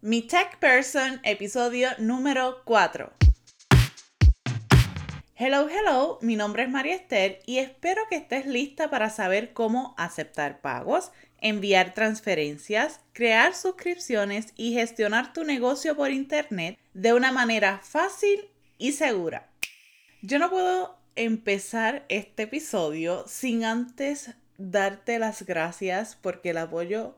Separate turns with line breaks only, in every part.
Mi Tech Person, episodio número 4. Hello, hello, mi nombre es María Esther y espero que estés lista para saber cómo aceptar pagos, enviar transferencias, crear suscripciones y gestionar tu negocio por internet de una manera fácil y segura. Yo no puedo empezar este episodio sin antes darte las gracias porque el apoyo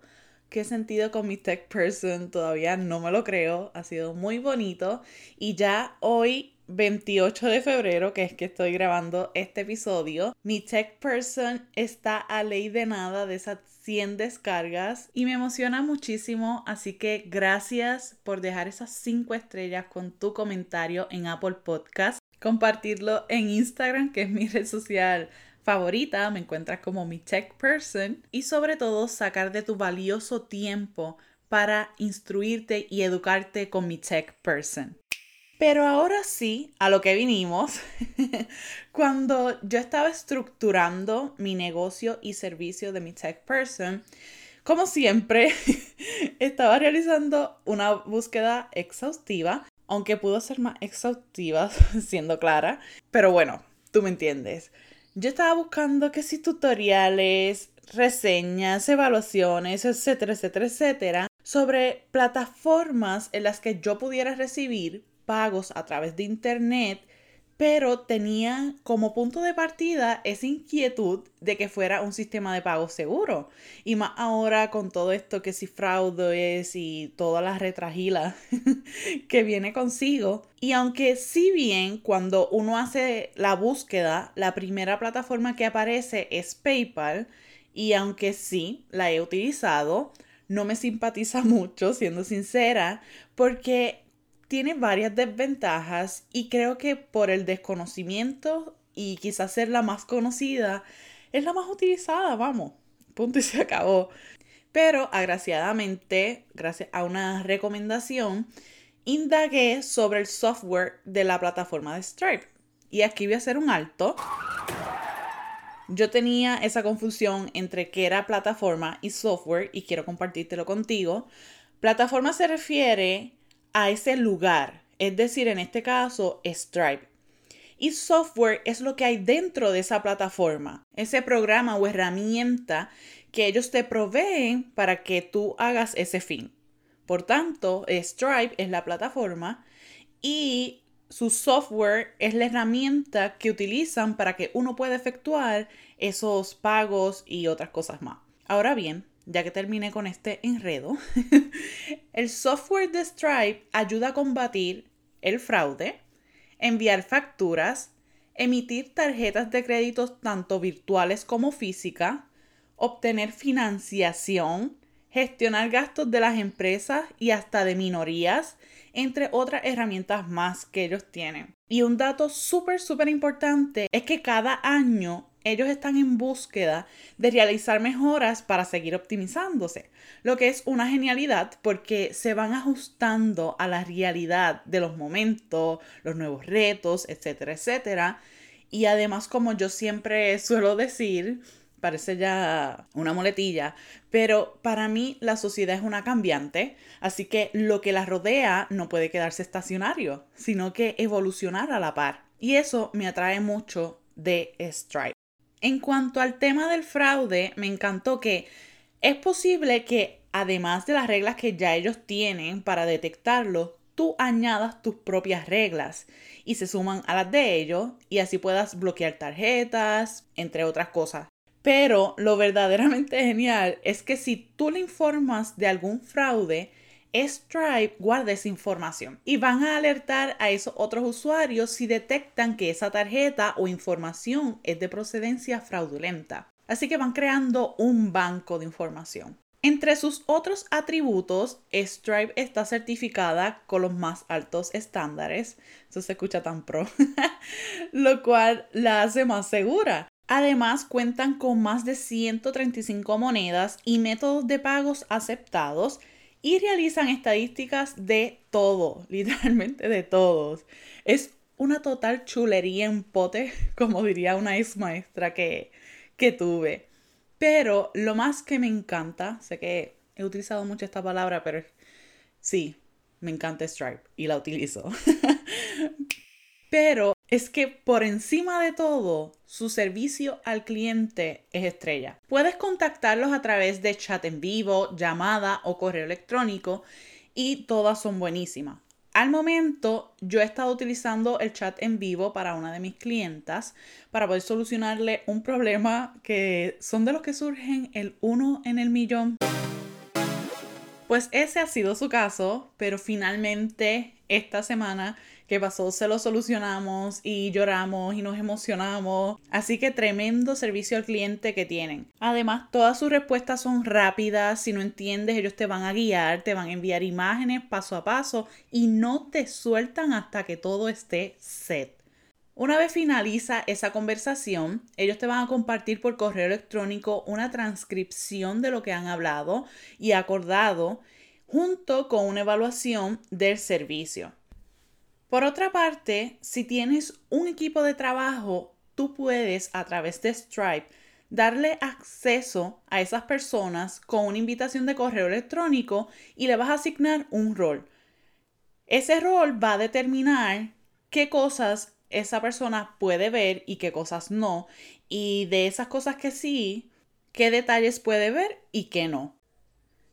he sentido con mi tech person todavía no me lo creo. Ha sido muy bonito. Y ya hoy, 28 de febrero, que es que estoy grabando este episodio, mi tech person está a ley de nada de esas 100 descargas y me emociona muchísimo. Así que gracias por dejar esas 5 estrellas con tu comentario en Apple Podcast. Compartirlo en Instagram, que es mi red social favorita, me encuentras como mi tech person y sobre todo sacar de tu valioso tiempo para instruirte y educarte con mi tech person. Pero ahora sí, a lo que vinimos, cuando yo estaba estructurando mi negocio y servicio de mi tech person, como siempre, estaba realizando una búsqueda exhaustiva, aunque pudo ser más exhaustiva, siendo clara, pero bueno, tú me entiendes. Yo estaba buscando que si tutoriales, reseñas, evaluaciones, etcétera, etcétera, etcétera, sobre plataformas en las que yo pudiera recibir pagos a través de internet pero tenía como punto de partida esa inquietud de que fuera un sistema de pago seguro. Y más ahora con todo esto que si fraude es y todas las retragilas que viene consigo. Y aunque si bien cuando uno hace la búsqueda, la primera plataforma que aparece es PayPal, y aunque sí, la he utilizado, no me simpatiza mucho, siendo sincera, porque tiene varias desventajas y creo que por el desconocimiento y quizás ser la más conocida, es la más utilizada, vamos. Punto y se acabó. Pero agraciadamente, gracias a una recomendación, indagué sobre el software de la plataforma de Stripe. Y aquí voy a hacer un alto. Yo tenía esa confusión entre qué era plataforma y software y quiero compartírtelo contigo. Plataforma se refiere a ese lugar, es decir, en este caso, Stripe. Y software es lo que hay dentro de esa plataforma, ese programa o herramienta que ellos te proveen para que tú hagas ese fin. Por tanto, Stripe es la plataforma y su software es la herramienta que utilizan para que uno pueda efectuar esos pagos y otras cosas más. Ahora bien, ya que terminé con este enredo, el software de Stripe ayuda a combatir el fraude, enviar facturas, emitir tarjetas de créditos tanto virtuales como físicas, obtener financiación, gestionar gastos de las empresas y hasta de minorías, entre otras herramientas más que ellos tienen. Y un dato súper, súper importante es que cada año ellos están en búsqueda de realizar mejoras para seguir optimizándose, lo que es una genialidad porque se van ajustando a la realidad de los momentos, los nuevos retos, etcétera, etcétera. Y además, como yo siempre suelo decir, parece ya una moletilla, pero para mí la sociedad es una cambiante, así que lo que la rodea no puede quedarse estacionario, sino que evolucionar a la par. Y eso me atrae mucho de Stripe. En cuanto al tema del fraude, me encantó que es posible que además de las reglas que ya ellos tienen para detectarlo, tú añadas tus propias reglas y se suman a las de ellos y así puedas bloquear tarjetas, entre otras cosas. Pero lo verdaderamente genial es que si tú le informas de algún fraude, Stripe guarda esa información y van a alertar a esos otros usuarios si detectan que esa tarjeta o información es de procedencia fraudulenta. Así que van creando un banco de información. Entre sus otros atributos, Stripe está certificada con los más altos estándares. Eso se escucha tan pro. lo cual la hace más segura. Además, cuentan con más de 135 monedas y métodos de pagos aceptados y realizan estadísticas de todo, literalmente de todos. Es una total chulería en pote, como diría una ex maestra que, que tuve. Pero lo más que me encanta, sé que he utilizado mucho esta palabra, pero Sí, me encanta Stripe y la utilizo. Pero es que por encima de todo, su servicio al cliente es estrella. Puedes contactarlos a través de chat en vivo, llamada o correo electrónico y todas son buenísimas. Al momento, yo he estado utilizando el chat en vivo para una de mis clientas para poder solucionarle un problema que son de los que surgen el uno en el millón. Pues ese ha sido su caso, pero finalmente esta semana que pasó se lo solucionamos y lloramos y nos emocionamos. Así que tremendo servicio al cliente que tienen. Además, todas sus respuestas son rápidas. Si no entiendes, ellos te van a guiar, te van a enviar imágenes paso a paso y no te sueltan hasta que todo esté set. Una vez finaliza esa conversación, ellos te van a compartir por correo electrónico una transcripción de lo que han hablado y acordado junto con una evaluación del servicio. Por otra parte, si tienes un equipo de trabajo, tú puedes a través de Stripe darle acceso a esas personas con una invitación de correo electrónico y le vas a asignar un rol. Ese rol va a determinar qué cosas esa persona puede ver y qué cosas no. Y de esas cosas que sí, qué detalles puede ver y qué no.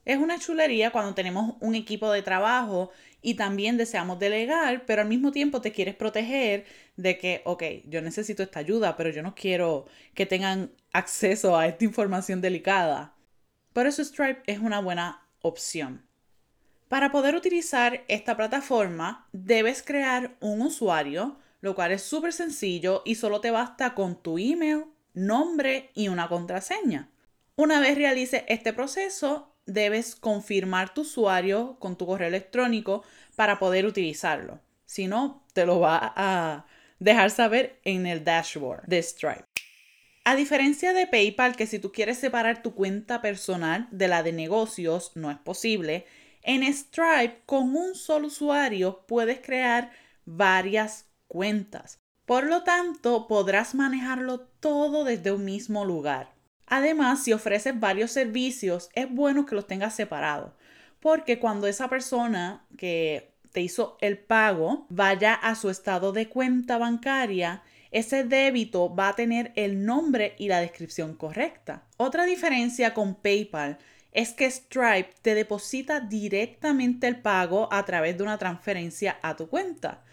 Es una chulería cuando tenemos un equipo de trabajo y también deseamos delegar, pero al mismo tiempo te quieres proteger de que, ok, yo necesito esta ayuda, pero yo no quiero que tengan acceso a esta información delicada. Por eso Stripe es una buena opción. Para poder utilizar esta plataforma, debes crear un usuario, lo cual es súper sencillo y solo te basta con tu email, nombre y una contraseña. Una vez realices este proceso, debes confirmar tu usuario con tu correo electrónico para poder utilizarlo. Si no, te lo va a dejar saber en el dashboard de Stripe. A diferencia de PayPal, que si tú quieres separar tu cuenta personal de la de negocios, no es posible, en Stripe con un solo usuario puedes crear varias cuentas. Por lo tanto, podrás manejarlo todo desde un mismo lugar. Además, si ofreces varios servicios, es bueno que los tengas separados, porque cuando esa persona que te hizo el pago vaya a su estado de cuenta bancaria, ese débito va a tener el nombre y la descripción correcta. Otra diferencia con PayPal es que Stripe te deposita directamente el pago a través de una transferencia a tu cuenta.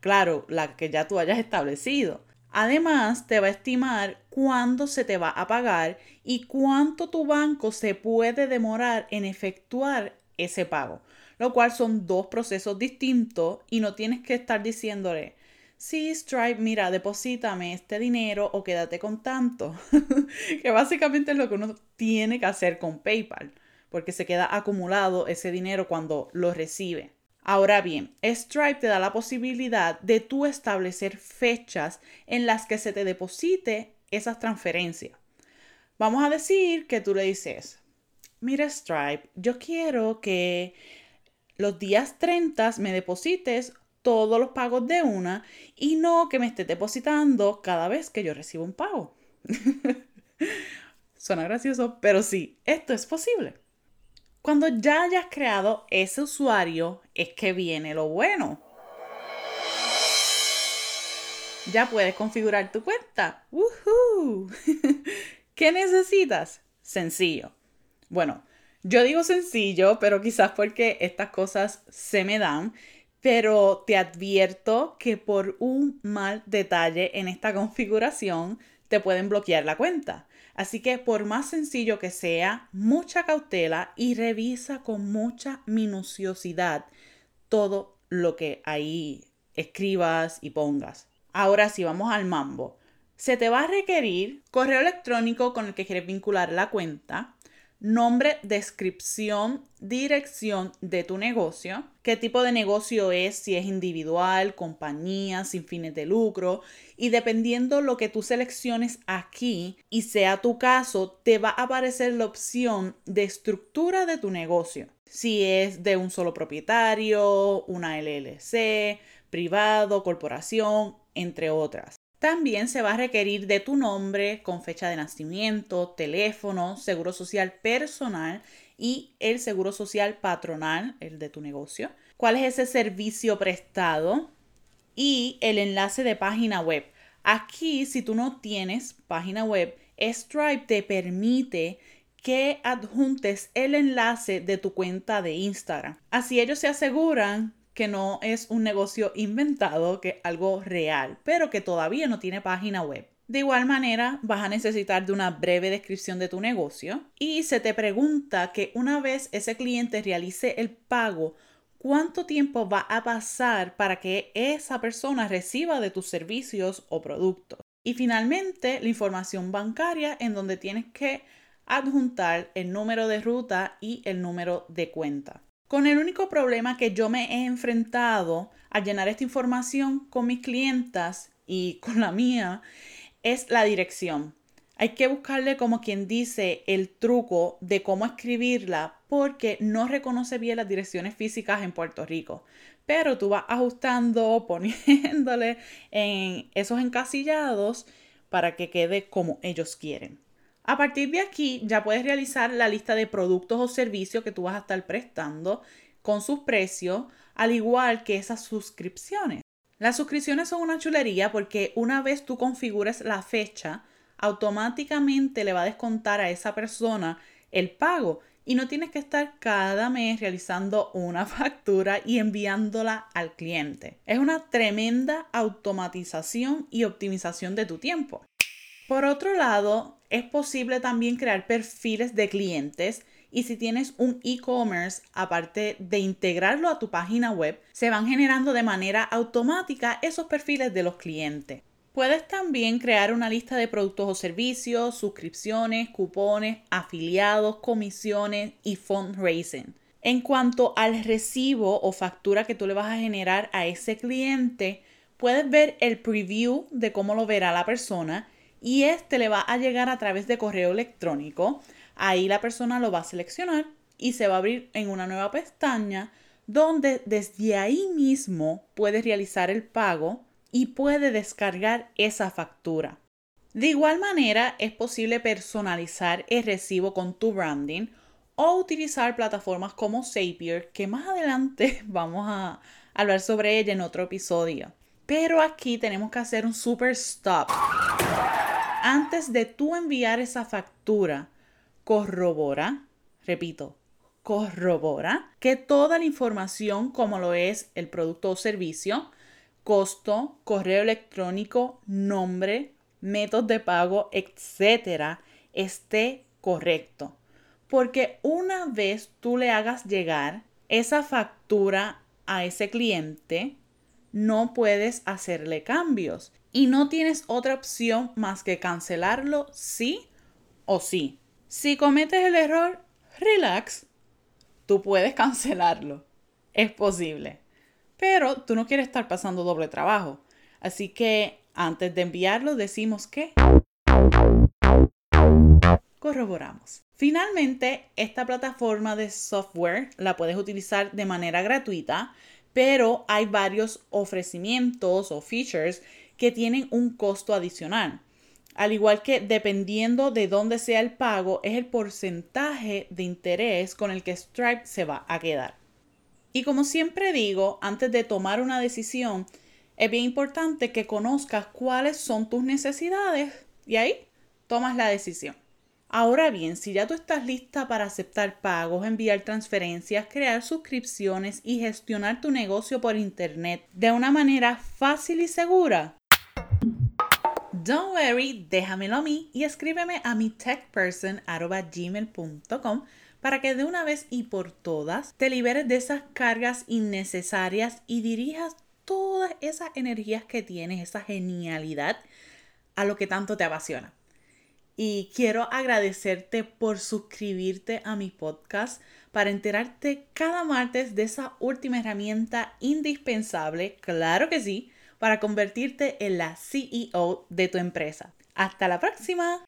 Claro, la que ya tú hayas establecido. Además, te va a estimar cuándo se te va a pagar y cuánto tu banco se puede demorar en efectuar ese pago, lo cual son dos procesos distintos y no tienes que estar diciéndole, sí, Stripe, mira, deposítame este dinero o quédate con tanto, que básicamente es lo que uno tiene que hacer con PayPal, porque se queda acumulado ese dinero cuando lo recibe. Ahora bien, Stripe te da la posibilidad de tú establecer fechas en las que se te deposite esas transferencias. Vamos a decir que tú le dices, mira Stripe, yo quiero que los días 30 me deposites todos los pagos de una y no que me estés depositando cada vez que yo recibo un pago. Suena gracioso, pero sí, esto es posible. Cuando ya hayas creado ese usuario, es que viene lo bueno. Ya puedes configurar tu cuenta. ¡Woohoo! ¿Qué necesitas? Sencillo. Bueno, yo digo sencillo, pero quizás porque estas cosas se me dan, pero te advierto que por un mal detalle en esta configuración te pueden bloquear la cuenta. Así que por más sencillo que sea, mucha cautela y revisa con mucha minuciosidad todo lo que ahí escribas y pongas. Ahora sí, vamos al mambo. Se te va a requerir correo electrónico con el que quieres vincular la cuenta, nombre, descripción, dirección de tu negocio, qué tipo de negocio es, si es individual, compañía, sin fines de lucro. Y dependiendo lo que tú selecciones aquí y sea tu caso, te va a aparecer la opción de estructura de tu negocio. Si es de un solo propietario, una LLC, privado, corporación, entre otras. También se va a requerir de tu nombre con fecha de nacimiento, teléfono, seguro social personal y el seguro social patronal, el de tu negocio, cuál es ese servicio prestado y el enlace de página web. Aquí, si tú no tienes página web, Stripe te permite que adjuntes el enlace de tu cuenta de Instagram. Así ellos se aseguran que no es un negocio inventado, que es algo real, pero que todavía no tiene página web. De igual manera, vas a necesitar de una breve descripción de tu negocio y se te pregunta que una vez ese cliente realice el pago, ¿cuánto tiempo va a pasar para que esa persona reciba de tus servicios o productos? Y finalmente, la información bancaria en donde tienes que adjuntar el número de ruta y el número de cuenta. Con el único problema que yo me he enfrentado al llenar esta información con mis clientas y con la mía es la dirección. Hay que buscarle como quien dice el truco de cómo escribirla porque no reconoce bien las direcciones físicas en Puerto Rico. Pero tú vas ajustando, poniéndole en esos encasillados para que quede como ellos quieren. A partir de aquí ya puedes realizar la lista de productos o servicios que tú vas a estar prestando con sus precios, al igual que esas suscripciones. Las suscripciones son una chulería porque una vez tú configures la fecha, automáticamente le va a descontar a esa persona el pago y no tienes que estar cada mes realizando una factura y enviándola al cliente. Es una tremenda automatización y optimización de tu tiempo. Por otro lado, es posible también crear perfiles de clientes y si tienes un e-commerce, aparte de integrarlo a tu página web, se van generando de manera automática esos perfiles de los clientes. Puedes también crear una lista de productos o servicios, suscripciones, cupones, afiliados, comisiones y fundraising. En cuanto al recibo o factura que tú le vas a generar a ese cliente, puedes ver el preview de cómo lo verá la persona y este le va a llegar a través de correo electrónico Ahí la persona lo va a seleccionar y se va a abrir en una nueva pestaña donde desde ahí mismo puede realizar el pago y puede descargar esa factura. De igual manera, es posible personalizar el recibo con tu branding o utilizar plataformas como Zapier, que más adelante vamos a hablar sobre ella en otro episodio. Pero aquí tenemos que hacer un super stop. Antes de tú enviar esa factura, corrobora, repito, corrobora que toda la información como lo es el producto o servicio, costo, correo electrónico, nombre, métodos de pago, etcétera, esté correcto. Porque una vez tú le hagas llegar esa factura a ese cliente, no puedes hacerle cambios y no tienes otra opción más que cancelarlo sí o sí. Si cometes el error, relax. Tú puedes cancelarlo. Es posible. Pero tú no quieres estar pasando doble trabajo. Así que antes de enviarlo decimos que corroboramos. Finalmente, esta plataforma de software la puedes utilizar de manera gratuita, pero hay varios ofrecimientos o features que tienen un costo adicional. Al igual que dependiendo de dónde sea el pago, es el porcentaje de interés con el que Stripe se va a quedar. Y como siempre digo, antes de tomar una decisión, es bien importante que conozcas cuáles son tus necesidades y ahí tomas la decisión. Ahora bien, si ya tú estás lista para aceptar pagos, enviar transferencias, crear suscripciones y gestionar tu negocio por Internet de una manera fácil y segura, Don't worry, déjamelo a mí y escríbeme a mi techperson.gmail.com para que de una vez y por todas te liberes de esas cargas innecesarias y dirijas todas esas energías que tienes, esa genialidad, a lo que tanto te apasiona. Y quiero agradecerte por suscribirte a mi podcast para enterarte cada martes de esa última herramienta indispensable, claro que sí, para convertirte en la CEO de tu empresa. Hasta la próxima.